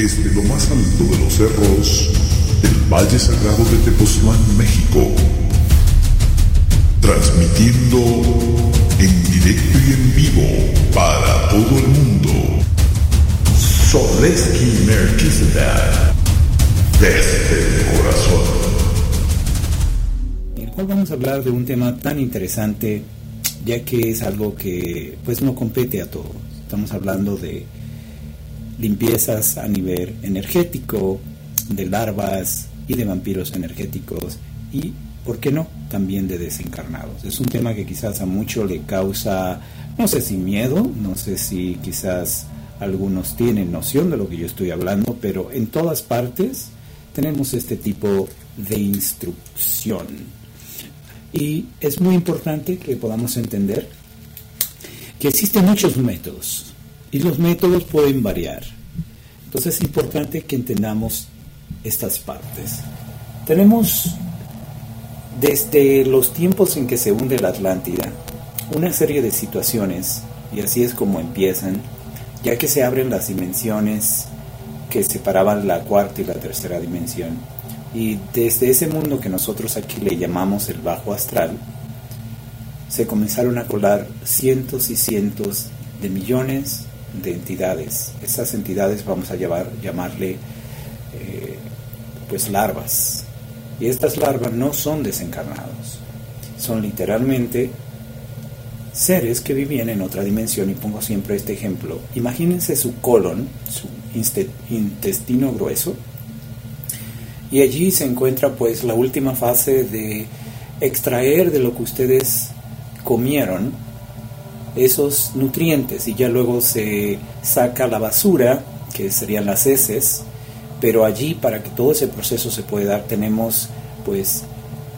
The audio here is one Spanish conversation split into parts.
desde lo más alto de los cerros del Valle Sagrado de Tepoztlán, México. Transmitiendo en directo y en vivo para todo el mundo. Soleski Melchizedek, desde el corazón. Hoy vamos a hablar de un tema tan interesante, ya que es algo que pues no compete a todos. Estamos hablando de limpiezas a nivel energético, de larvas y de vampiros energéticos y, ¿por qué no?, también de desencarnados. Es un tema que quizás a mucho le causa, no sé si miedo, no sé si quizás algunos tienen noción de lo que yo estoy hablando, pero en todas partes tenemos este tipo de instrucción. Y es muy importante que podamos entender que existen muchos métodos y los métodos pueden variar. Entonces es importante que entendamos estas partes. Tenemos desde los tiempos en que se hunde la Atlántida una serie de situaciones y así es como empiezan, ya que se abren las dimensiones que separaban la cuarta y la tercera dimensión. Y desde ese mundo que nosotros aquí le llamamos el bajo astral, se comenzaron a colar cientos y cientos de millones de entidades. Esas entidades vamos a llamarle eh, pues larvas. Y estas larvas no son desencarnados, son literalmente seres que vivían en otra dimensión. Y pongo siempre este ejemplo. Imagínense su colon, su intestino grueso, y allí se encuentra pues la última fase de extraer de lo que ustedes comieron esos nutrientes y ya luego se saca la basura, que serían las heces, pero allí para que todo ese proceso se pueda dar tenemos pues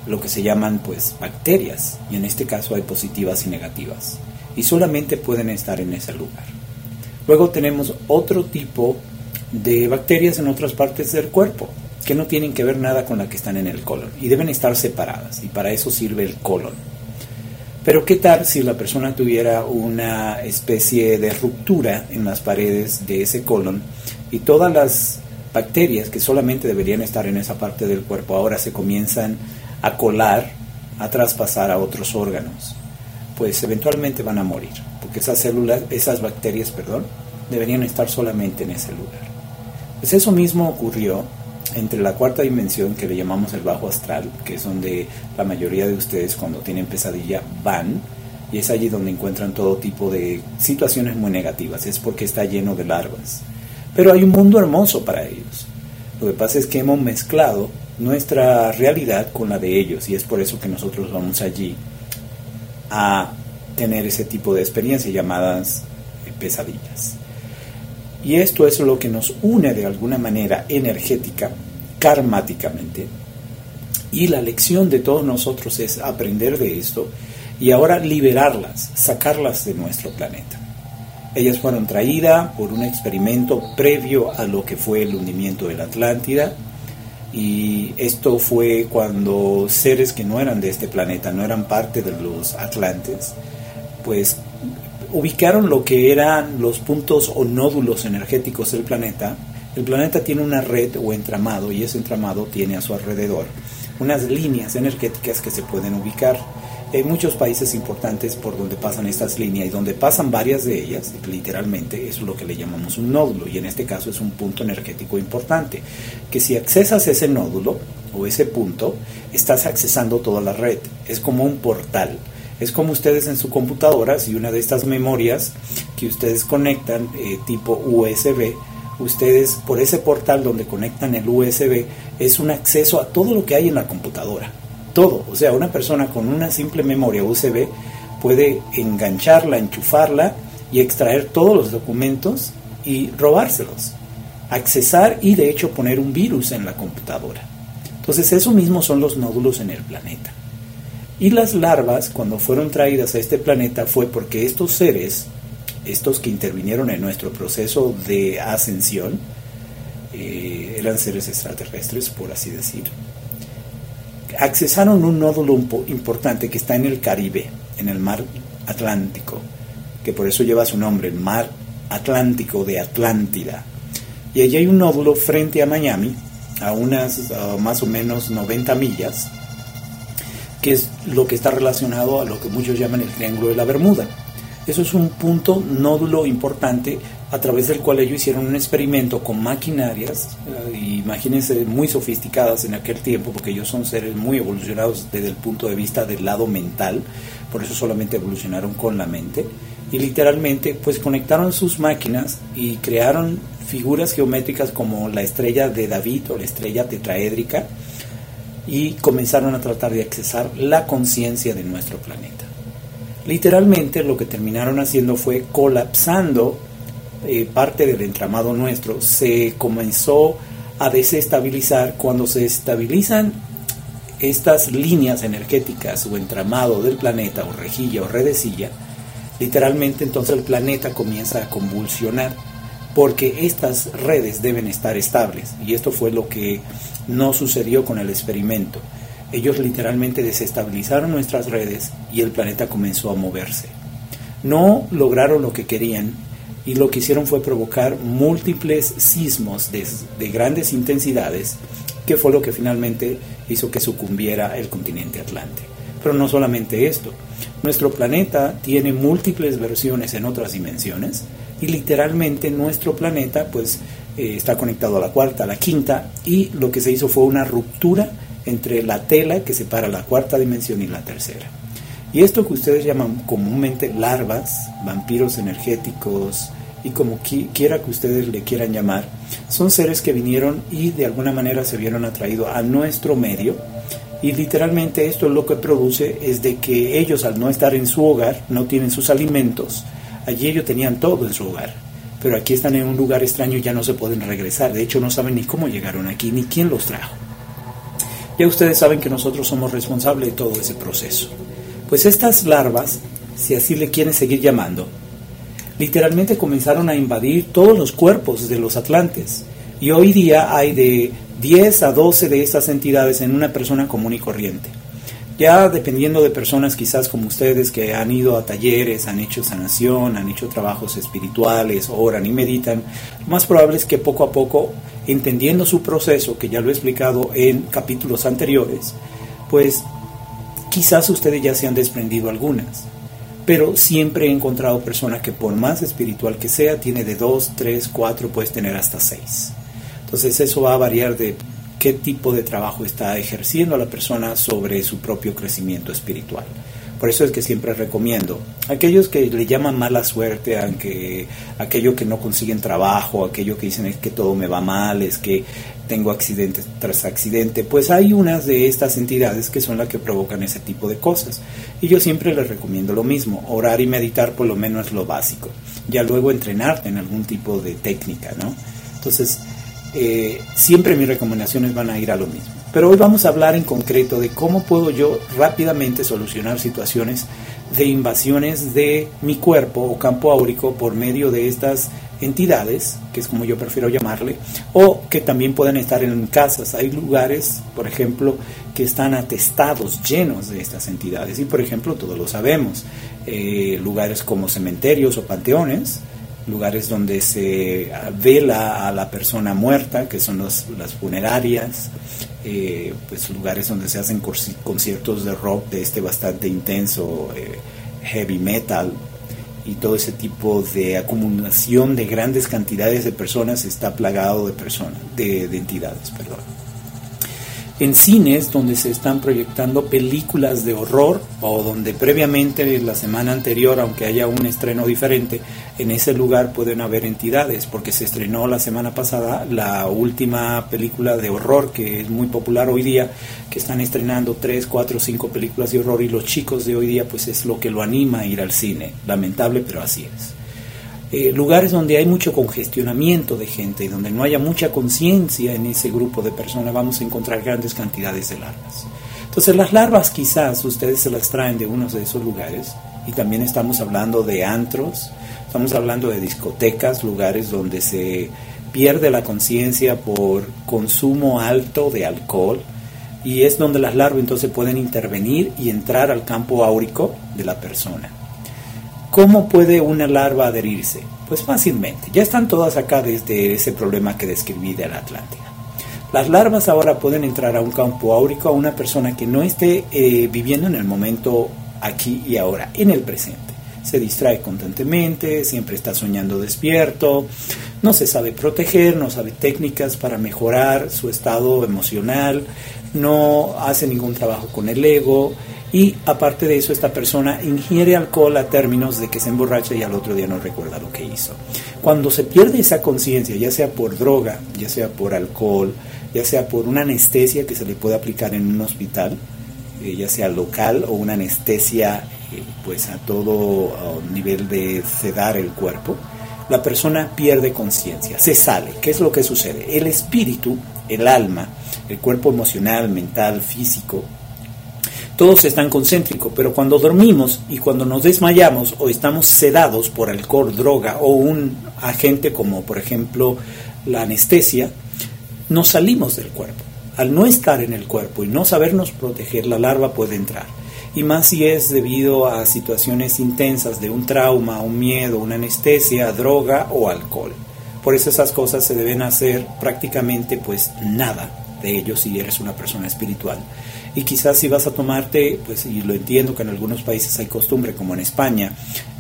lo que se llaman pues bacterias y en este caso hay positivas y negativas y solamente pueden estar en ese lugar. Luego tenemos otro tipo de bacterias en otras partes del cuerpo que no tienen que ver nada con la que están en el colon y deben estar separadas y para eso sirve el colon. Pero ¿qué tal si la persona tuviera una especie de ruptura en las paredes de ese colon y todas las bacterias que solamente deberían estar en esa parte del cuerpo ahora se comienzan a colar, a traspasar a otros órganos? Pues eventualmente van a morir, porque esas células, esas bacterias, perdón, deberían estar solamente en ese lugar. Pues eso mismo ocurrió entre la cuarta dimensión que le llamamos el bajo astral, que es donde la mayoría de ustedes cuando tienen pesadilla van, y es allí donde encuentran todo tipo de situaciones muy negativas, es porque está lleno de larvas. Pero hay un mundo hermoso para ellos. Lo que pasa es que hemos mezclado nuestra realidad con la de ellos, y es por eso que nosotros vamos allí a tener ese tipo de experiencias llamadas pesadillas. Y esto es lo que nos une de alguna manera energética, karmáticamente. Y la lección de todos nosotros es aprender de esto y ahora liberarlas, sacarlas de nuestro planeta. Ellas fueron traídas por un experimento previo a lo que fue el hundimiento de la Atlántida. Y esto fue cuando seres que no eran de este planeta, no eran parte de los Atlantes, pues ubicaron lo que eran los puntos o nódulos energéticos del planeta. El planeta tiene una red o entramado y ese entramado tiene a su alrededor unas líneas energéticas que se pueden ubicar. Hay muchos países importantes por donde pasan estas líneas y donde pasan varias de ellas, literalmente, es lo que le llamamos un nódulo y en este caso es un punto energético importante, que si accesas ese nódulo o ese punto, estás accesando toda la red, es como un portal es como ustedes en su computadora, si una de estas memorias que ustedes conectan eh, tipo USB, ustedes por ese portal donde conectan el USB es un acceso a todo lo que hay en la computadora. Todo. O sea, una persona con una simple memoria USB puede engancharla, enchufarla y extraer todos los documentos y robárselos. Accesar y de hecho poner un virus en la computadora. Entonces eso mismo son los nódulos en el planeta. Y las larvas, cuando fueron traídas a este planeta, fue porque estos seres, estos que intervinieron en nuestro proceso de ascensión, eh, eran seres extraterrestres, por así decir, accesaron un nódulo importante que está en el Caribe, en el mar Atlántico, que por eso lleva su nombre, el mar Atlántico de Atlántida. Y allí hay un nódulo frente a Miami, a unas más o menos 90 millas, que es lo que está relacionado a lo que muchos llaman el Triángulo de la Bermuda. Eso es un punto nódulo importante a través del cual ellos hicieron un experimento con maquinarias, eh, imagínense muy sofisticadas en aquel tiempo, porque ellos son seres muy evolucionados desde el punto de vista del lado mental, por eso solamente evolucionaron con la mente, y literalmente pues conectaron sus máquinas y crearon figuras geométricas como la estrella de David o la estrella tetraédrica, y comenzaron a tratar de accesar la conciencia de nuestro planeta. Literalmente lo que terminaron haciendo fue colapsando eh, parte del entramado nuestro. Se comenzó a desestabilizar cuando se estabilizan estas líneas energéticas o entramado del planeta o rejilla o redecilla, literalmente entonces el planeta comienza a convulsionar porque estas redes deben estar estables y esto fue lo que no sucedió con el experimento. Ellos literalmente desestabilizaron nuestras redes y el planeta comenzó a moverse. No lograron lo que querían y lo que hicieron fue provocar múltiples sismos de, grandes intensidades, que fue lo que finalmente hizo que sucumbiera el continente atlante. Pero no solamente esto, nuestro planeta tiene múltiples versiones en otras dimensiones y literalmente nuestro planeta pues eh, está conectado a la cuarta, a la quinta y lo que se hizo fue una ruptura entre la tela que separa la cuarta dimensión y la tercera. Y esto que ustedes llaman comúnmente larvas, vampiros energéticos y como quiera que ustedes le quieran llamar, son seres que vinieron y de alguna manera se vieron atraídos a nuestro medio. Y literalmente esto lo que produce es de que ellos al no estar en su hogar, no tienen sus alimentos, allí ellos tenían todo en su hogar, pero aquí están en un lugar extraño y ya no se pueden regresar, de hecho no saben ni cómo llegaron aquí, ni quién los trajo. Ya ustedes saben que nosotros somos responsables de todo ese proceso. Pues estas larvas, si así le quieren seguir llamando, literalmente comenzaron a invadir todos los cuerpos de los atlantes. Y hoy día hay de 10 a 12 de estas entidades en una persona común y corriente. Ya dependiendo de personas quizás como ustedes que han ido a talleres, han hecho sanación, han hecho trabajos espirituales, oran y meditan, más probable es que poco a poco entendiendo su proceso, que ya lo he explicado en capítulos anteriores, pues quizás ustedes ya se han desprendido algunas. Pero siempre he encontrado personas que por más espiritual que sea, tiene de dos, tres, cuatro, puedes tener hasta seis. Entonces eso va a variar de qué tipo de trabajo está ejerciendo la persona sobre su propio crecimiento espiritual. Por eso es que siempre recomiendo aquellos que le llaman mala suerte, aunque aquellos que no consiguen trabajo, aquellos que dicen es que todo me va mal, es que tengo accidente tras accidente, pues hay unas de estas entidades que son las que provocan ese tipo de cosas. Y yo siempre les recomiendo lo mismo, orar y meditar por lo menos lo básico. Ya luego entrenarte en algún tipo de técnica, ¿no? Entonces, eh, siempre mis recomendaciones van a ir a lo mismo. Pero hoy vamos a hablar en concreto de cómo puedo yo rápidamente solucionar situaciones de invasiones de mi cuerpo o campo áurico por medio de estas entidades, que es como yo prefiero llamarle, o que también pueden estar en casas. Hay lugares, por ejemplo, que están atestados, llenos de estas entidades. Y, por ejemplo, todos lo sabemos, eh, lugares como cementerios o panteones, lugares donde se vela a la persona muerta, que son las funerarias, eh, pues lugares donde se hacen conciertos de rock de este bastante intenso, eh, heavy metal, y todo ese tipo de acumulación de grandes cantidades de personas está plagado de personas, de, de entidades, perdón en cines donde se están proyectando películas de horror o donde previamente la semana anterior, aunque haya un estreno diferente, en ese lugar pueden haber entidades, porque se estrenó la semana pasada la última película de horror que es muy popular hoy día, que están estrenando tres, cuatro, cinco películas de horror y los chicos de hoy día pues es lo que lo anima a ir al cine, lamentable pero así es. Eh, lugares donde hay mucho congestionamiento de gente y donde no haya mucha conciencia en ese grupo de personas, vamos a encontrar grandes cantidades de larvas. Entonces las larvas quizás ustedes se las traen de unos de esos lugares y también estamos hablando de antros, estamos hablando de discotecas, lugares donde se pierde la conciencia por consumo alto de alcohol y es donde las larvas entonces pueden intervenir y entrar al campo áurico de la persona. ¿Cómo puede una larva adherirse? Pues fácilmente. Ya están todas acá desde ese problema que describí de la Atlántida. Las larvas ahora pueden entrar a un campo áurico a una persona que no esté eh, viviendo en el momento aquí y ahora, en el presente. Se distrae constantemente, siempre está soñando despierto, no se sabe proteger, no sabe técnicas para mejorar su estado emocional, no hace ningún trabajo con el ego, y aparte de eso, esta persona ingiere alcohol a términos de que se emborracha y al otro día no recuerda lo que hizo. Cuando se pierde esa conciencia, ya sea por droga, ya sea por alcohol, ya sea por una anestesia que se le puede aplicar en un hospital, eh, ya sea local o una anestesia eh, pues a todo nivel de sedar el cuerpo, la persona pierde conciencia, se sale. ¿Qué es lo que sucede? El espíritu, el alma, el cuerpo emocional, mental, físico, todos están concéntricos, pero cuando dormimos y cuando nos desmayamos o estamos sedados por alcohol, droga o un agente como por ejemplo la anestesia, nos salimos del cuerpo. Al no estar en el cuerpo y no sabernos proteger, la larva puede entrar. Y más si es debido a situaciones intensas de un trauma, un miedo, una anestesia, droga o alcohol. Por eso esas cosas se deben hacer prácticamente pues nada de ellos si eres una persona espiritual y quizás si vas a tomarte, pues y lo entiendo que en algunos países hay costumbre, como en España,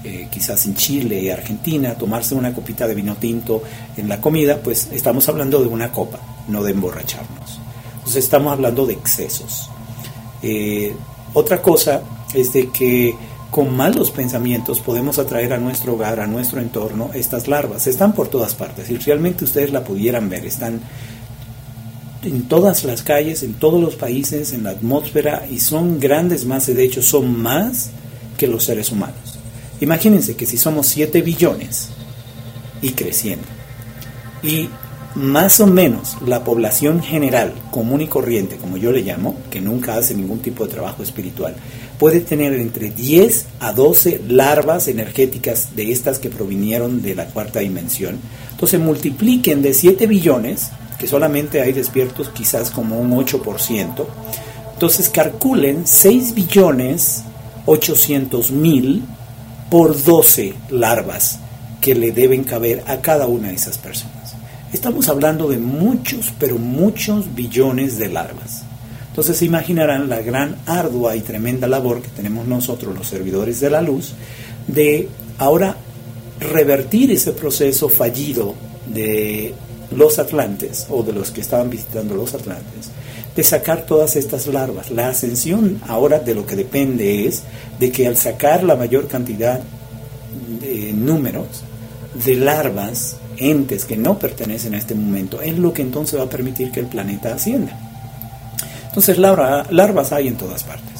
eh, quizás en Chile y Argentina, tomarse una copita de vino tinto en la comida, pues estamos hablando de una copa, no de emborracharnos. Entonces estamos hablando de excesos. Eh, otra cosa es de que con malos pensamientos podemos atraer a nuestro hogar, a nuestro entorno, estas larvas. Están por todas partes. Si realmente ustedes la pudieran ver, están en todas las calles, en todos los países, en la atmósfera, y son grandes masas, de hecho son más que los seres humanos. Imagínense que si somos 7 billones y creciendo, y más o menos la población general, común y corriente, como yo le llamo, que nunca hace ningún tipo de trabajo espiritual, puede tener entre 10 a 12 larvas energéticas de estas que provinieron de la cuarta dimensión. Entonces multipliquen de 7 billones que solamente hay despiertos quizás como un 8%. Entonces calculen 6 billones 800 mil por 12 larvas que le deben caber a cada una de esas personas. Estamos hablando de muchos, pero muchos billones de larvas. Entonces se imaginarán la gran, ardua y tremenda labor que tenemos nosotros, los servidores de la luz, de ahora revertir ese proceso fallido de los Atlantes o de los que estaban visitando los Atlantes, de sacar todas estas larvas. La ascensión ahora de lo que depende es de que al sacar la mayor cantidad de números de larvas, entes que no pertenecen a este momento, es lo que entonces va a permitir que el planeta ascienda. Entonces larvas hay en todas partes.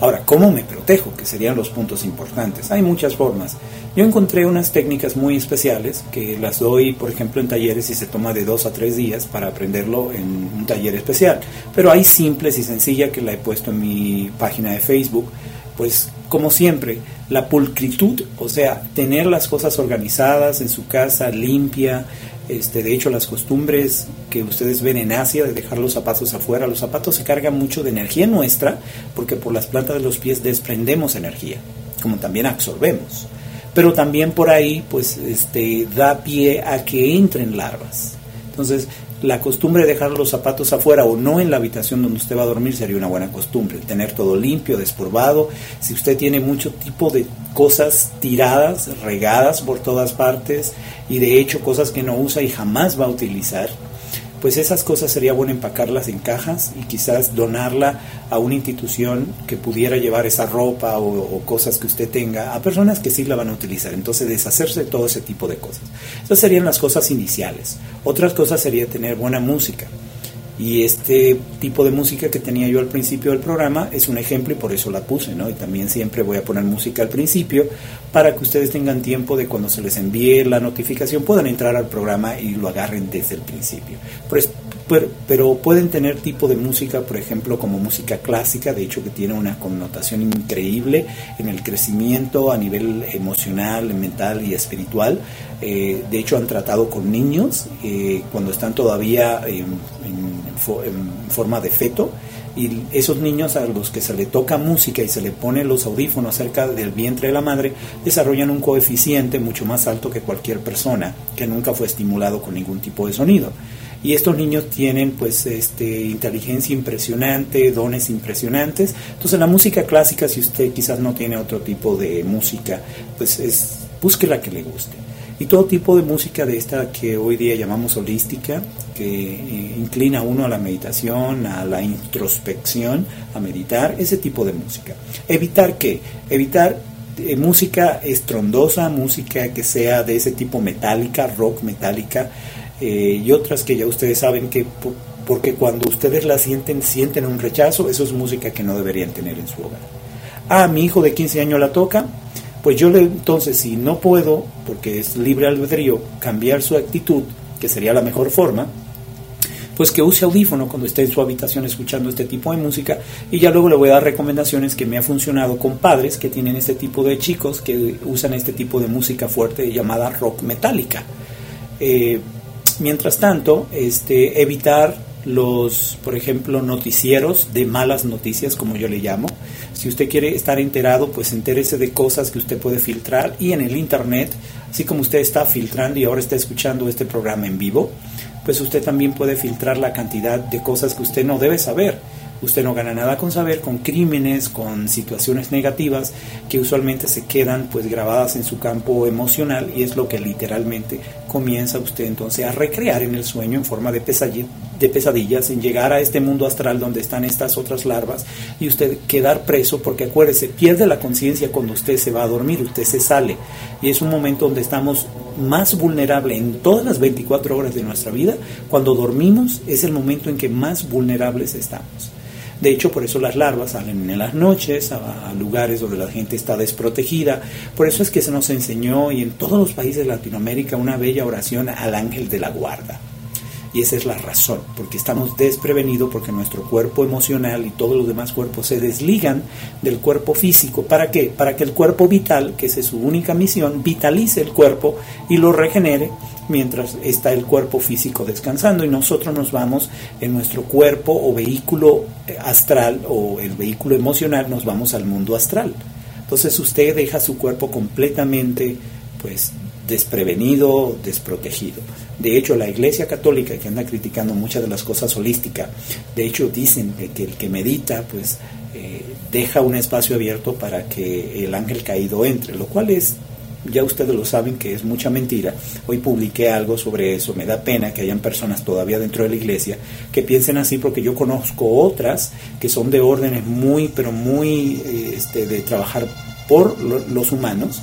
Ahora, ¿cómo me protejo? Que serían los puntos importantes. Hay muchas formas. Yo encontré unas técnicas muy especiales que las doy, por ejemplo, en talleres y se toma de dos a tres días para aprenderlo en un taller especial. Pero hay simples y sencillas que la he puesto en mi página de Facebook. Pues, como siempre, la pulcritud, o sea, tener las cosas organizadas en su casa, limpia, este, de hecho, las costumbres que ustedes ven en Asia de dejar los zapatos afuera, los zapatos se cargan mucho de energía nuestra porque por las plantas de los pies desprendemos energía, como también absorbemos. Pero también por ahí, pues, este, da pie a que entren larvas. Entonces, la costumbre de dejar los zapatos afuera o no en la habitación donde usted va a dormir sería una buena costumbre. Tener todo limpio, despolvado. Si usted tiene mucho tipo de cosas tiradas, regadas por todas partes y de hecho cosas que no usa y jamás va a utilizar, pues esas cosas sería bueno empacarlas en cajas y quizás donarla a una institución que pudiera llevar esa ropa o, cosas que usted tenga a personas que sí la van a utilizar. Entonces deshacerse de todo ese tipo de cosas. Esas serían las cosas iniciales. Otras cosas sería tener buena música. Y este tipo de música que tenía yo al principio del programa es un ejemplo y por eso la puse, ¿no? Y también siempre voy a poner música al principio para que ustedes tengan tiempo de cuando se les envíe la notificación puedan entrar al programa y lo agarren desde el principio. Pero, pero, pueden tener tipo de música, por ejemplo, como música clásica, de hecho que tiene una connotación increíble en el crecimiento a nivel emocional, mental y espiritual. Eh, de hecho han tratado con niños eh, cuando están todavía en, en forma de feto y esos niños a los que se le toca música y se le pone los audífonos cerca del vientre de la madre desarrollan un coeficiente mucho más alto que cualquier persona que nunca fue estimulado con ningún tipo de sonido y estos niños tienen pues este inteligencia impresionante, dones impresionantes. Entonces la música clásica, si usted quizás no tiene otro tipo de música, pues es busque la que le guste. Y todo tipo de música de esta que hoy día llamamos holística, que eh, inclina uno a la meditación, a la introspección, a meditar, ese tipo de música. Evitar qué? Evitar eh, música estrondosa, música que sea de ese tipo metálica, rock metálica, eh, y otras que ya ustedes saben que porque cuando ustedes la sienten, sienten un rechazo, eso es música que no deberían tener en su hogar. Ah, mi hijo de 15 años la toca, pues yo le, entonces si no puedo, porque es libre albedrío, cambiar su actitud, que sería la mejor forma, pues que use audífono cuando esté en su habitación escuchando este tipo de música y ya luego le voy a dar recomendaciones que me ha funcionado con padres que tienen este tipo de chicos que usan este tipo de música fuerte llamada rock metálica. Eh, Mientras tanto, este, evitar los, por ejemplo, noticieros de malas noticias, como yo le llamo. Si usted quiere estar enterado, pues entérese de cosas que usted puede filtrar y en el Internet, así como usted está filtrando y ahora está escuchando este programa en vivo, pues usted también puede filtrar la cantidad de cosas que usted no debe saber Usted no gana nada con saber, con crímenes, con situaciones negativas que usualmente se quedan pues grabadas en su campo emocional y es lo que literalmente comienza usted entonces a recrear en el sueño en forma de, de pesadillas, en llegar a este mundo astral donde están estas otras larvas y usted quedar preso porque acuérdese, pierde la conciencia cuando usted se va a dormir, usted se sale y es un momento donde estamos más vulnerables en todas las 24 horas de nuestra vida, cuando dormimos es el momento en que más vulnerables estamos. De hecho, por eso las larvas salen en las noches a, lugares donde la gente está desprotegida. Por eso es que se nos enseñó y en todos los países de Latinoamérica una bella oración al ángel de la guarda. Y esa es la razón, porque estamos desprevenidos, porque nuestro cuerpo emocional y todos los demás cuerpos se desligan del cuerpo físico. ¿Para qué? Para que el cuerpo vital, que es su única misión, vitalice el cuerpo y lo regenere mientras está el cuerpo físico descansando y nosotros nos vamos en nuestro cuerpo o vehículo eh, astral o el vehículo emocional, nos vamos al mundo astral. Entonces usted deja su cuerpo completamente pues desprevenido, desprotegido. De hecho, la Iglesia Católica, que anda criticando muchas de las cosas holísticas, de hecho dicen que, el que medita, pues eh, deja un espacio abierto para que el ángel caído entre, lo cual es ya ustedes lo saben que es mucha mentira. Hoy publiqué algo sobre eso. Me da pena que hayan personas todavía dentro de la iglesia que piensen así porque yo conozco otras que son de órdenes muy, pero muy eh, este, de trabajar por los humanos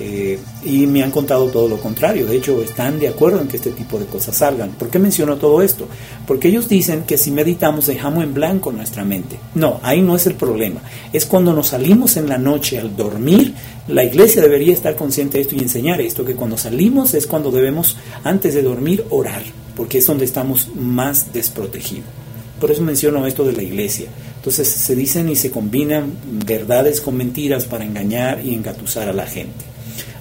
eh, y me han contado todo lo contrario. De hecho, están de acuerdo en que este tipo de cosas salgan. ¿Por qué menciono todo esto? Porque ellos dicen que si meditamos dejamos en blanco nuestra mente. No, ahí no es el problema. Es cuando nos salimos en la noche al dormir, la iglesia debería estar consciente de esto y enseñar esto, que cuando salimos es cuando debemos, antes de dormir, orar, porque es donde estamos más desprotegidos. Por eso menciono esto de la iglesia. Entonces se dicen y se combinan verdades con mentiras para engañar y engatusar a la gente.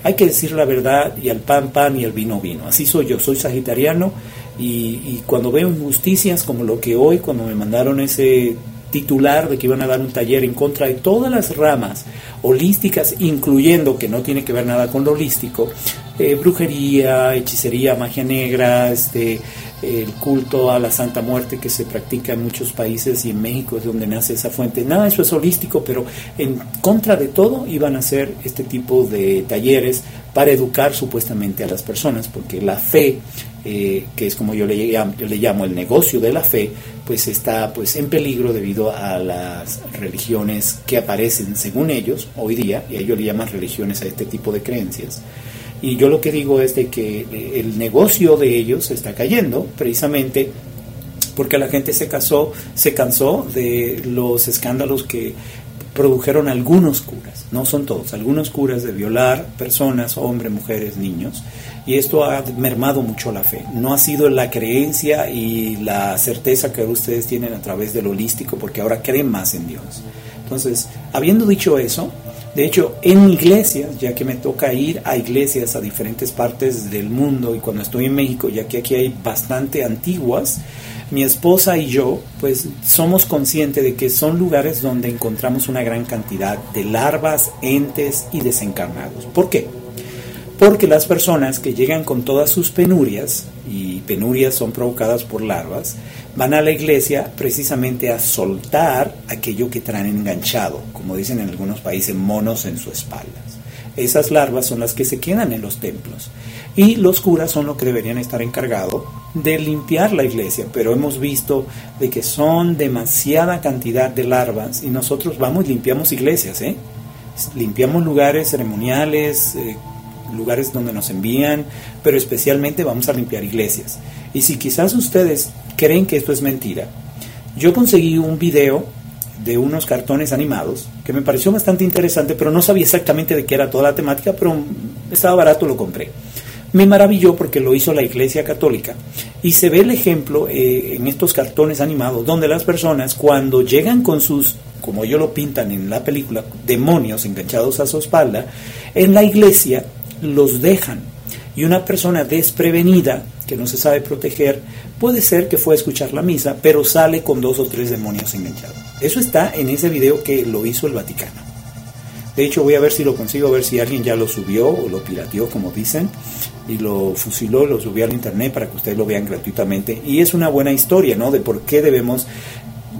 Hay que decir la verdad y al pan pan y al vino vino. Así soy yo, soy sagitariano y, cuando veo injusticias como lo que hoy, cuando me mandaron ese titular de que iban a dar un taller en contra de todas las ramas holísticas, incluyendo que no tiene que ver nada con lo holístico, eh, brujería, hechicería, magia negra, este, el culto a la Santa Muerte que se practica en muchos países y en México es donde nace esa fuente. Nada, eso es holístico, pero en contra de todo iban a hacer este tipo de talleres para educar supuestamente a las personas, porque la fe, eh, que es como yo le, llamo, yo le llamo el negocio de la fe, pues está pues en peligro debido a las religiones que aparecen según ellos hoy día, y ellos le llaman religiones a este tipo de creencias y yo lo que digo es de que eh, el negocio de ellos está cayendo precisamente porque la gente se casó, se cansó de los escándalos que produjeron algunos curas, no son todos, algunos curas de violar personas, hombres, mujeres, niños, y esto ha mermado mucho la fe. No ha sido la creencia y la certeza que ustedes tienen a través del holístico, porque ahora creen más en Dios. Entonces, habiendo dicho eso, de hecho, en iglesias, ya que me toca ir a iglesias a diferentes partes del mundo y cuando estoy en México, ya que aquí hay bastante antiguas, mi esposa y yo, pues somos conscientes de que son lugares donde encontramos una gran cantidad de larvas, entes y desencarnados. ¿Por qué? Porque las personas que llegan con todas sus penurias, y penurias son provocadas por larvas, van a la iglesia precisamente a soltar aquello que traen enganchado, como dicen en algunos países, monos en su espalda. Esas larvas son las que se quedan en los templos. Y los curas son los que deberían estar encargados de limpiar la iglesia, pero hemos visto de que son demasiada cantidad de larvas y nosotros vamos y limpiamos iglesias, ¿eh? limpiamos lugares ceremoniales, eh, lugares donde nos envían, pero especialmente vamos a limpiar iglesias. Y si quizás ustedes creen que esto es mentira, yo conseguí un video de unos cartones animados que me pareció bastante interesante, pero no sabía exactamente de qué era toda la temática, pero estaba barato, lo compré. Me maravilló porque lo hizo la Iglesia Católica y se ve el ejemplo eh, en estos cartones animados donde las personas cuando llegan con sus, como ellos lo pintan en la película, demonios enganchados a su espalda, en la iglesia los dejan y una persona desprevenida que no se sabe proteger puede ser que fue a escuchar la misa, pero sale con dos o tres demonios enganchados. Eso está en ese video que lo hizo el Vaticano. De hecho, voy a ver si lo consigo, a ver si alguien ya lo subió o lo pirateó, como dicen, y lo fusiló, lo subió al internet para que ustedes lo vean gratuitamente. Y es una buena historia, ¿no? De por qué debemos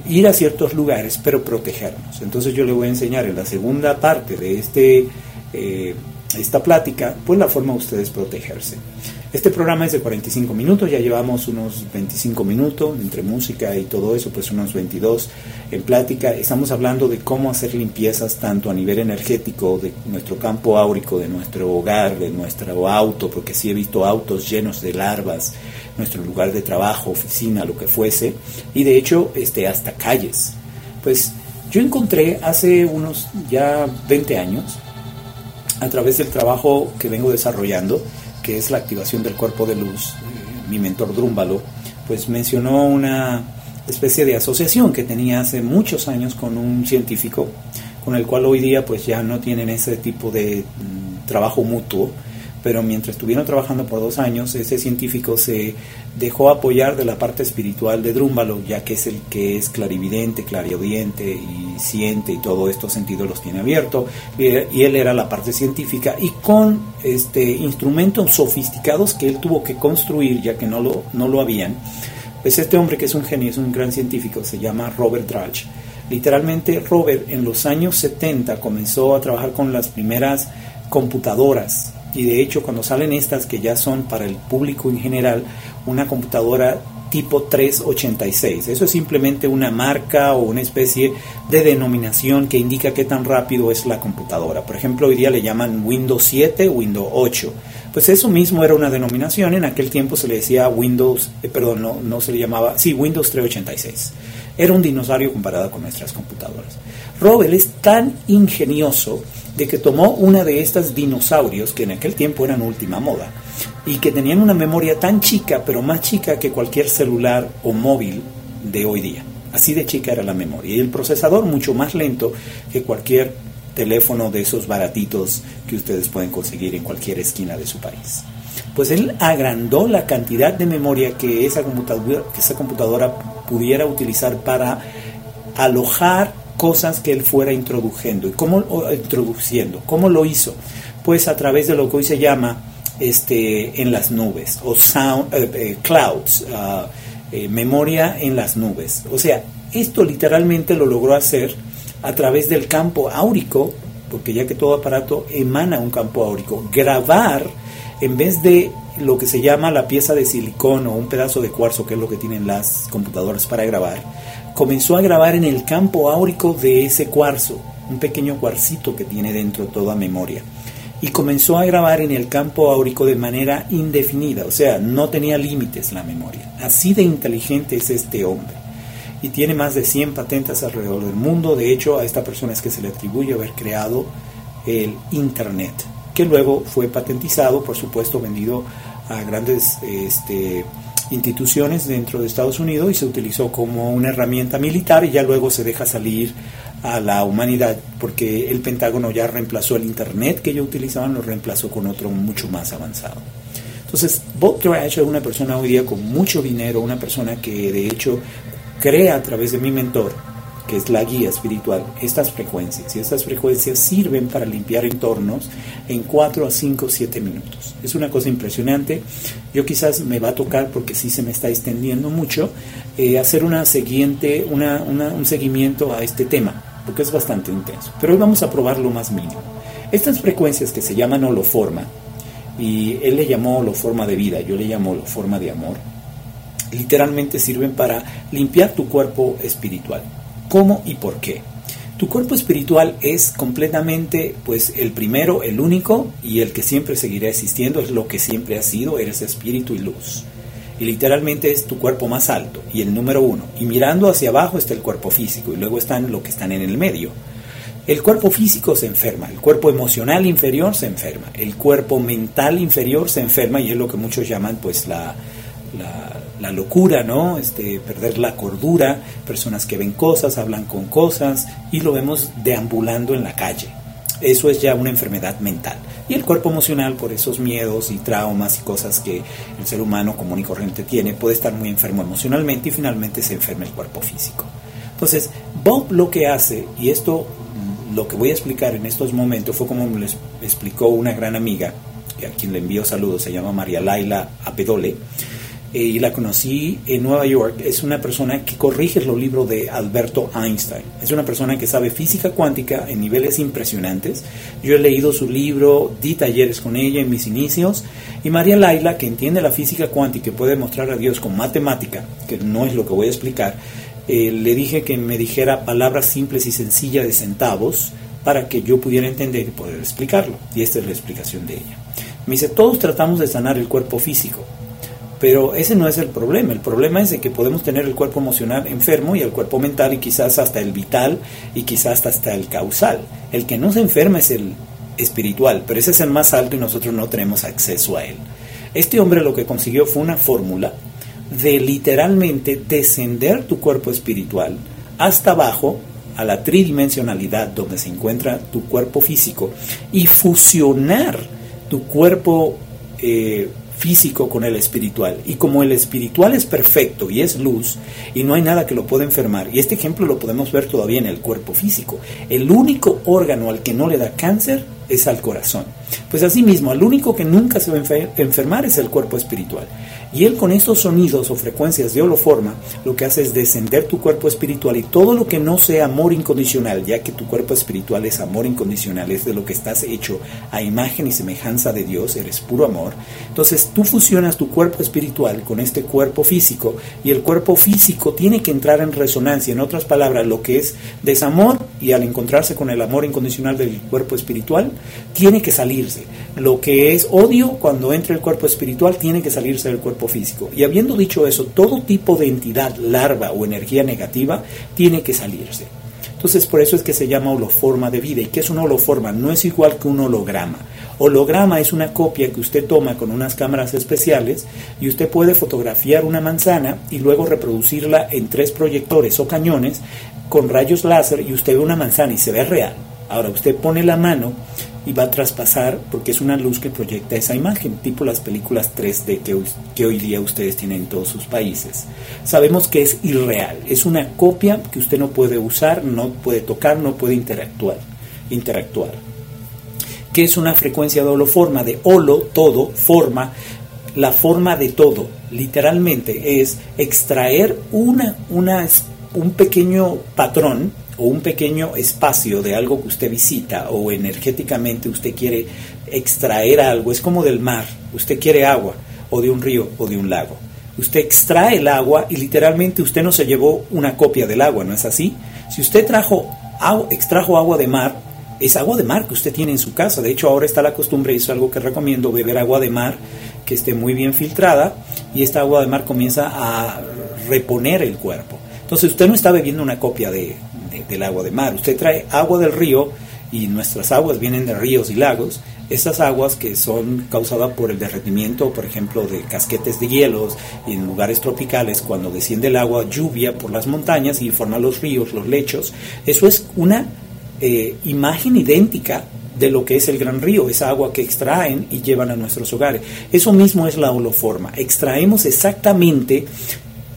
ir a ciertos lugares, pero protegernos. Entonces yo le voy a enseñar en la segunda parte de este, eh, esta plática, pues la forma de ustedes protegerse. Este programa es de 45 minutos, ya llevamos unos 25 minutos entre música y todo eso, pues unos 22 en plática. Estamos hablando de cómo hacer limpiezas tanto a nivel energético, de nuestro campo áurico, de nuestro hogar, de nuestro auto, porque sí he visto autos llenos de larvas, nuestro lugar de trabajo, oficina, lo que fuese, y de hecho este, hasta calles. Pues yo encontré hace unos ya 20 años, a través del trabajo que vengo desarrollando, que es la activación del cuerpo de luz, mi mentor Drúmbalo, pues mencionó una especie de asociación que tenía hace muchos años con un científico, con el cual hoy día pues ya no tienen ese tipo de mm, trabajo mutuo, pero mientras estuvieron trabajando por dos años, ese científico se dejó apoyar de la parte espiritual de Drúmbalo, ya que es el que es clarividente, clariaudiente y siente y todo estos sentidos los tiene abierto, y él era la parte científica, y con este instrumentos sofisticados que él tuvo que construir, ya que no lo, no lo habían, pues este hombre que es un genio, es un gran científico, se llama Robert Drudge. Literalmente Robert en los años 70 comenzó a trabajar con las primeras computadoras y de hecho cuando salen estas que ya son para el público en general, una computadora tipo 386. Eso es simplemente una marca o una especie de denominación que indica qué tan rápido es la computadora. Por ejemplo, hoy día le llaman Windows 7, Windows 8. Pues eso mismo era una denominación, en aquel tiempo se le decía Windows, eh, perdón, no, no se le llamaba, sí, Windows 386. Era un dinosaurio comparado con nuestras computadoras. Robel es tan ingenioso de que tomó una de estas dinosaurios, que en aquel tiempo eran última moda, y que tenían una memoria tan chica, pero más chica que cualquier celular o móvil de hoy día. Así de chica era la memoria. Y el procesador mucho más lento que cualquier teléfono de esos baratitos que ustedes pueden conseguir en cualquier esquina de su país. Pues él agrandó la cantidad de memoria que esa computadora, que esa computadora pudiera utilizar para alojar cosas que él fuera introduciendo. ¿Y cómo introduciendo? ¿Cómo lo hizo? Pues a través de lo que hoy se llama este, en las nubes o sound, eh, eh, clouds, eh, memoria en las nubes. O sea, esto literalmente lo logró hacer a través del campo áurico, porque ya que todo aparato emana un campo áurico, grabar en vez de lo que se llama la pieza de silicón o un pedazo de cuarzo, que es lo que tienen las computadoras para grabar, comenzó a grabar en el campo áurico de ese cuarzo, un pequeño cuarcito que tiene dentro toda memoria. Y comenzó a grabar en el campo áurico de manera indefinida, o sea, no tenía límites la memoria. Así de inteligente es este hombre. Y tiene más de 100 patentes alrededor del mundo. De hecho, a esta persona es que se le atribuye haber creado el Internet, que luego fue patentizado, por supuesto, vendido a grandes este, instituciones dentro de Estados Unidos y se utilizó como una herramienta militar y ya luego se deja salir a la humanidad porque el Pentágono ya reemplazó el Internet que ellos utilizaban, lo reemplazó con otro mucho más avanzado. Entonces, Bob Trash es una persona hoy día con mucho dinero, una persona que de hecho crea a través de mi mentor, que es la guía espiritual, estas frecuencias. Y estas frecuencias sirven para limpiar entornos en 4 a 5 o 7 minutos. Es una cosa impresionante. Yo quizás me va a tocar, porque sí se me está extendiendo mucho, eh, hacer una siguiente, una, un seguimiento a este tema, porque es bastante intenso. Pero hoy vamos a probar lo más mínimo. Estas frecuencias que se llaman holoforma, y él le llamó holoforma de vida, yo le llamo holoforma de amor, literalmente sirven para limpiar tu cuerpo espiritual. ¿Cómo y por qué? Tu cuerpo espiritual es completamente, pues, el primero, el único y el que siempre seguirá existiendo, es lo que siempre ha sido, eres espíritu y luz. Y literalmente es tu cuerpo más alto y el número uno. Y mirando hacia abajo está el cuerpo físico y luego están lo que están en el medio. El cuerpo físico se enferma, el cuerpo emocional inferior se enferma, el cuerpo mental inferior se enferma y es lo que muchos llaman pues la, la, locura, ¿no? Este, perder la cordura, personas que ven cosas, hablan con cosas y lo vemos deambulando en la calle. Eso es ya una enfermedad mental. Y el cuerpo emocional, por esos miedos y traumas y cosas que el ser humano común y corriente tiene, puede estar muy enfermo emocionalmente y finalmente se enferma el cuerpo físico. Entonces, Bob lo que hace, y esto lo que voy a explicar en estos momentos fue como me lo explicó una gran amiga, a quien le envío saludos, se llama María Laila Apedole, eh, y la conocí en Nueva York. Es una persona que corrige los libros de Alberto Einstein. Es una persona que sabe física cuántica en niveles impresionantes. Yo he leído su libro, di talleres con ella en mis inicios. Y María Laila, que entiende la física cuántica y puede mostrar a Dios con matemática, que no es lo que voy a explicar, eh, le dije que me dijera palabras simples y sencillas de centavos para que yo pudiera entender y poder explicarlo. Y esta es la explicación de ella. Me dice, todos tratamos de sanar el cuerpo físico, pero ese no es el problema. El problema es que podemos tener el cuerpo emocional enfermo y el cuerpo mental y quizás hasta el vital y quizás hasta el causal. El que no se enferma es el espiritual, pero ese es el más alto y nosotros no tenemos acceso a él. Este hombre lo que consiguió fue una fórmula de literalmente descender tu cuerpo espiritual hasta abajo, a la tridimensionalidad donde se encuentra tu cuerpo físico, y fusionar tu cuerpo eh, físico con el espiritual. Y como el espiritual es perfecto y es luz, y no hay nada que lo pueda enfermar, y este ejemplo lo podemos ver todavía en el cuerpo físico, el único órgano al que no le da cáncer es al corazón. Pues asimismo, el único que nunca se va a enfermar es el cuerpo espiritual. Y él con estos sonidos o frecuencias de holoforma lo que hace es descender tu cuerpo espiritual y todo lo que no sea amor incondicional, ya que tu cuerpo espiritual es amor incondicional, es de lo que estás hecho a imagen y semejanza de Dios, eres puro amor. Entonces tú fusionas tu cuerpo espiritual con este cuerpo físico y el cuerpo físico tiene que entrar en resonancia, en otras palabras, lo que es desamor y al encontrarse con el amor incondicional del cuerpo espiritual, tiene que salirse. Lo que es odio cuando entra el cuerpo espiritual tiene que salirse del cuerpo físico. Y habiendo dicho eso, todo tipo de entidad, larva o energía negativa tiene que salirse. Entonces por eso es que se llama holoforma de vida. ¿Y qué es una holoforma? No es igual que un holograma. Holograma es una copia que usted toma con unas cámaras especiales y usted puede fotografiar una manzana y luego reproducirla en tres proyectores o cañones con rayos láser y usted ve una manzana y se ve real. Ahora usted pone la mano y va a traspasar porque es una luz que proyecta esa imagen, tipo las películas 3D que, hoy día ustedes tienen en todos sus países. Sabemos que es irreal, es una copia que usted no puede usar, no puede tocar, no puede interactuar. interactuar. ¿Qué es una frecuencia de holoforma? De holo, todo, forma, la forma de todo. Literalmente es extraer una, una, un pequeño patrón o un pequeño espacio de algo que usted visita o energéticamente usted quiere extraer algo, es como del mar, usted quiere agua o de un río o de un lago. Usted extrae el agua y literalmente usted no se llevó una copia del agua, ¿no es así? Si usted trajo agua, extrajo agua de mar, es agua de mar que usted tiene en su casa. De hecho, ahora está la costumbre, y es algo que recomiendo, beber agua de mar que esté muy bien filtrada y esta agua de mar comienza a reponer el cuerpo. Entonces usted no está bebiendo una copia de, del agua de mar. Usted trae agua del río y nuestras aguas vienen de ríos y lagos. Esas aguas que son causadas por el derretimiento, por ejemplo, de casquetes de hielos y en lugares tropicales, cuando desciende el agua lluvia por las montañas y forma los ríos, los lechos, eso es una eh, imagen idéntica de lo que es el gran río, esa agua que extraen y llevan a nuestros hogares. Eso mismo es la holoforma. Extraemos exactamente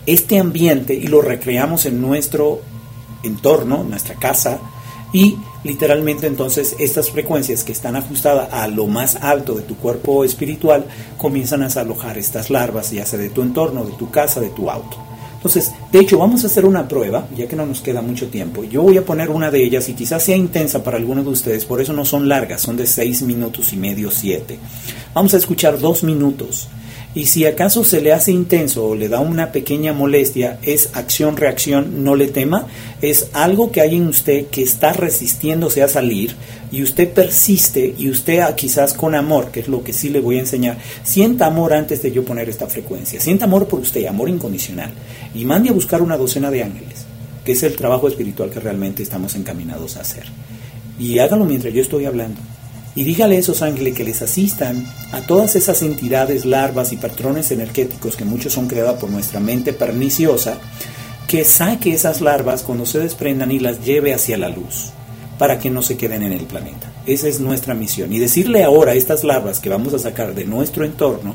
este ambiente y lo recreamos en nuestro entorno, nuestra casa, y literalmente entonces estas frecuencias que están ajustadas a lo más alto de tu cuerpo espiritual comienzan a alojar estas larvas, ya sea de tu entorno, de tu casa, de tu auto. Entonces, de hecho, vamos a hacer una prueba, ya que no nos queda mucho tiempo. Yo voy a poner una de ellas y quizás sea intensa para algunos de ustedes, por eso no son largas, son de seis minutos y medio, siete. Vamos a escuchar dos minutos y si acaso se le hace intenso o le da una pequeña molestia, es acción-reacción, no le tema, es algo que hay en usted que está resistiéndose a salir y usted persiste y usted ah, quizás con amor, que es lo que sí le voy a enseñar, sienta amor antes de yo poner esta frecuencia, sienta amor por usted, amor incondicional, y mande a buscar una docena de ángeles, que es el trabajo espiritual que realmente estamos encaminados a hacer. Y hágalo mientras yo estoy hablando y dígale a esos ángeles que les asistan a todas esas entidades, larvas y patrones energéticos que muchos son creados por nuestra mente perniciosa, que saque esas larvas cuando se desprendan y las lleve hacia la luz, para que no se queden en el planeta. Esa es nuestra misión. Y decirle ahora a estas larvas que vamos a sacar de nuestro entorno,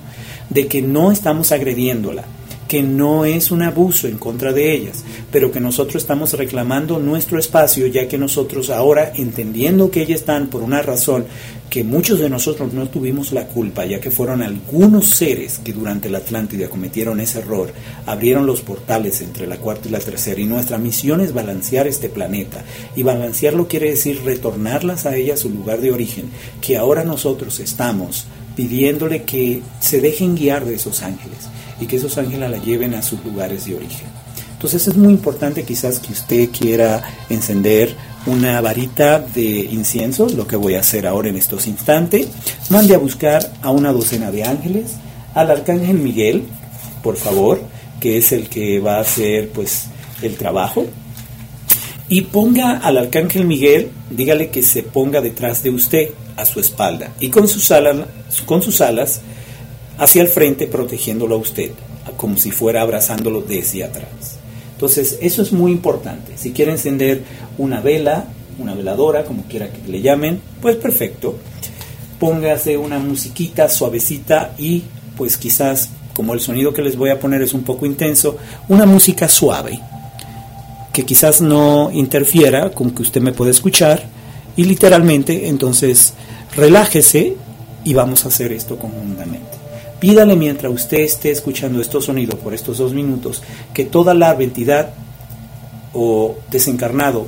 de que no estamos agrediéndola, que no es un abuso en contra de ellas, pero que nosotros estamos reclamando nuestro espacio, ya que nosotros ahora, entendiendo que ellas están por una razón que muchos de nosotros no tuvimos la culpa, ya que fueron algunos seres que durante la Atlántida cometieron ese error, abrieron los portales entre la cuarta y la tercera, y nuestra misión es balancear este planeta, y balancearlo quiere decir retornarlas a ellas a su lugar de origen, que ahora nosotros estamos pidiéndole que se dejen guiar de esos ángeles y que esos ángeles la lleven a sus lugares de origen. Entonces es muy importante quizás que usted quiera encender una varita de incienso, lo que voy a hacer ahora en estos instantes. Mande a buscar a una docena de ángeles, al arcángel Miguel, por favor, que es el que va a hacer pues el trabajo. Y ponga al arcángel Miguel, dígale que se ponga detrás de usted, a su espalda, y con sus alas, con sus alas hacia el frente protegiéndolo a usted, como si fuera abrazándolo desde atrás. Entonces, eso es muy importante. Si quiere encender una vela, una veladora, como quiera que le llamen, pues perfecto. Póngase una musiquita suavecita y pues quizás, como el sonido que les voy a poner es un poco intenso, una música suave, que quizás no interfiera con que usted me pueda escuchar y literalmente entonces relájese y vamos a hacer esto conjuntamente. Pídale mientras usted esté escuchando estos sonidos por estos dos minutos que toda la entidad o desencarnado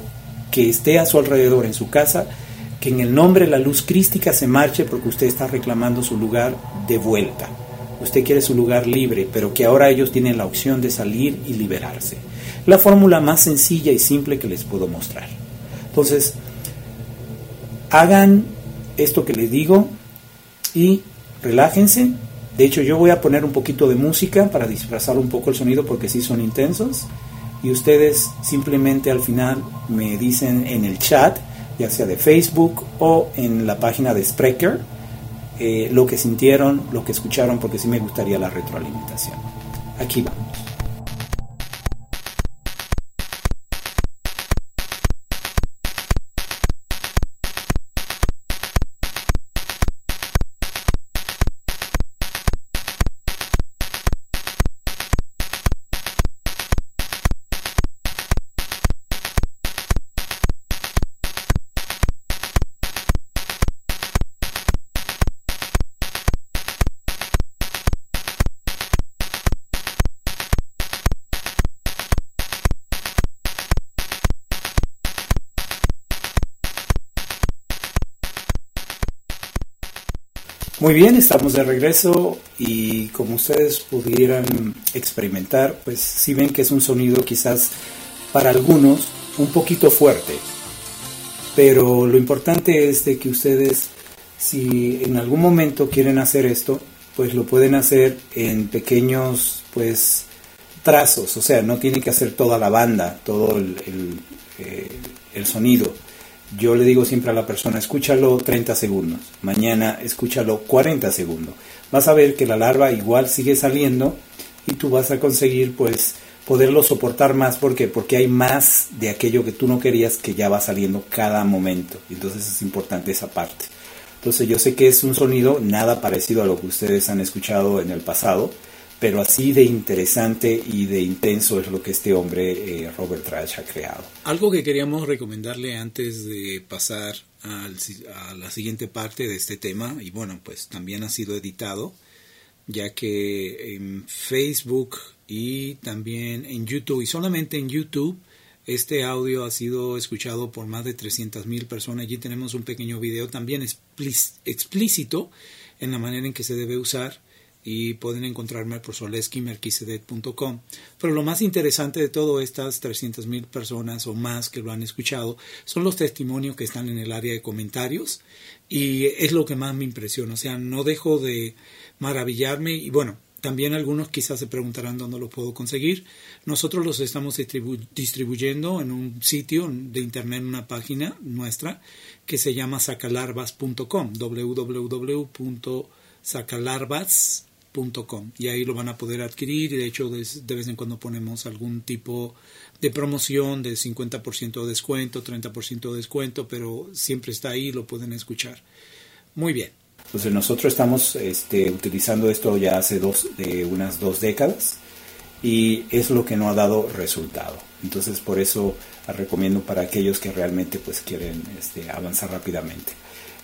que esté a su alrededor en su casa, que en el nombre de la luz crística se marche porque usted está reclamando su lugar de vuelta. Usted quiere su lugar libre, pero que ahora ellos tienen la opción de salir y liberarse. La fórmula más sencilla y simple que les puedo mostrar. Entonces, hagan esto que les digo y relájense de hecho, yo voy a poner un poquito de música para disfrazar un poco el sonido porque sí son intensos. Y ustedes simplemente al final me dicen en el chat, ya sea de Facebook o en la página de Spreaker, eh, lo que sintieron, lo que escucharon, porque sí me gustaría la retroalimentación. Aquí vamos. Muy bien, estamos de regreso y como ustedes pudieran experimentar, pues si ven que es un sonido quizás para algunos un poquito fuerte, pero lo importante es de que ustedes, si en algún momento quieren hacer esto, pues lo pueden hacer en pequeños, pues, trazos, o sea, no tiene que hacer toda la banda, todo el, el, eh, sonido yo le digo siempre a la persona, escúchalo 30 segundos, mañana escúchalo 40 segundos. Vas a ver que la larva igual sigue saliendo y tú vas a conseguir pues poderlo soportar más. Porque porque hay más de aquello que tú no querías que ya va saliendo cada momento. Entonces es importante esa parte. Entonces yo sé que es un sonido nada parecido a lo que ustedes han escuchado en el pasado pero así de interesante y de intenso es lo que este hombre eh, Robert Trash ha creado algo que queríamos recomendarle antes de pasar a la siguiente parte de este tema y bueno pues también ha sido editado ya que en Facebook y también en YouTube y solamente en YouTube este audio ha sido escuchado por más de 300 mil personas. Allí tenemos un pequeño video también explícito en la manera en que se debe usar y pueden encontrarme por soleskimerquisedet.com. Pero lo más interesante de todo estas 300 mil personas o más que lo han escuchado son los testimonios que están en el área de comentarios y es lo que más me impresiona. O sea, no dejo de maravillarme y bueno, también algunos quizás se preguntarán dónde lo puedo conseguir. Nosotros los estamos distribuyendo en un sitio de internet, una página nuestra que se llama sacalarvas.com, www.sacalarvas.com y ahí lo van a poder adquirir y de hecho de vez en cuando ponemos algún tipo de promoción de 50% de descuento, 30% de descuento, pero siempre está ahí, lo pueden escuchar. Muy bien. Pues nosotros estamos este, utilizando esto ya hace dos, de unas dos décadas y es lo que no ha dado resultado. Entonces por eso recomiendo para aquellos que realmente pues quieren este, avanzar rápidamente.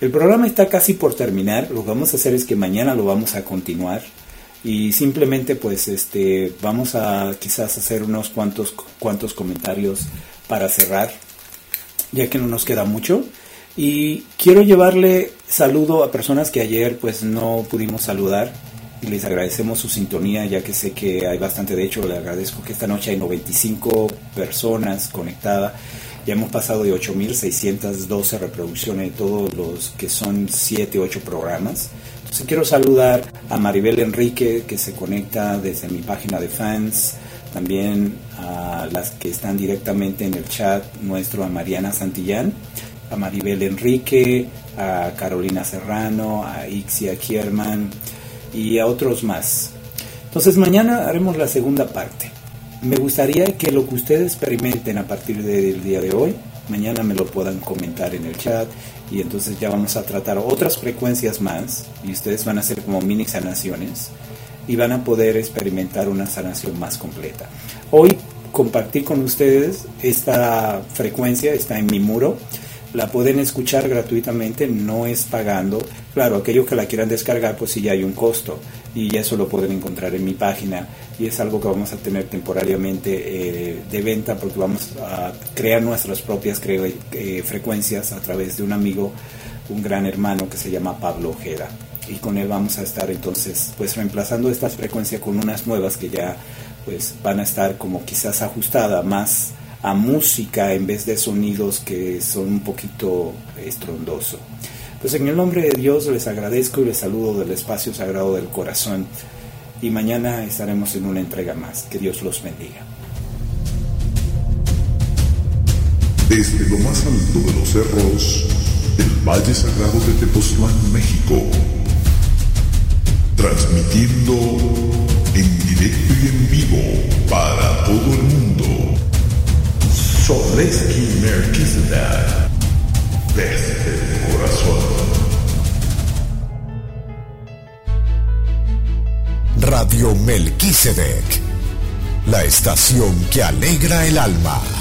El programa está casi por terminar, lo que vamos a hacer es que mañana lo vamos a continuar y simplemente pues este vamos a quizás hacer unos cuantos cuantos comentarios para cerrar ya que no nos queda mucho. Y quiero llevarle saludo a personas que ayer pues no pudimos saludar. Y les agradecemos su sintonía ya que sé que hay bastante, de hecho le agradezco que esta noche hay 95 personas conectadas, ya hemos pasado de 8.612 reproducciones de todos los que son 7, 8 programas. Entonces quiero saludar a Maribel Enrique que se conecta desde mi página de fans, también a las que están directamente en el chat nuestro, a Mariana Santillán a Maribel Enrique, a Carolina Serrano, a Ixia Kierman y a otros más. Entonces mañana haremos la segunda parte. Me gustaría que lo que ustedes experimenten a partir del día de hoy, mañana me lo puedan comentar en el chat y entonces ya vamos a tratar otras frecuencias más y ustedes van a hacer como mini sanaciones y van a poder experimentar una sanación más completa. Hoy compartí con ustedes esta frecuencia, está en mi muro la pueden escuchar gratuitamente, no es pagando. Claro, aquellos que la quieran descargar, pues sí ya hay un costo y eso lo pueden encontrar en mi página y es algo que vamos a tener temporariamente eh, de venta porque vamos a crear nuestras propias eh, frecuencias a través de un amigo, un gran hermano que se llama Pablo Ojeda y con él vamos a estar entonces pues reemplazando estas frecuencias con unas nuevas que ya pues van a estar como quizás ajustada más a música en vez de sonidos que son un poquito estrondoso. Pues en el nombre de Dios les agradezco y les saludo del espacio sagrado del corazón y mañana estaremos en una entrega más. Que Dios los bendiga. Desde lo más alto de los cerros, el Valle Sagrado de Tepoztlán, México, transmitiendo en directo y en vivo para todo el mundo Soleski Melquisedec, desde el corazón. Radio Melquisedec, la estación que alegra el alma.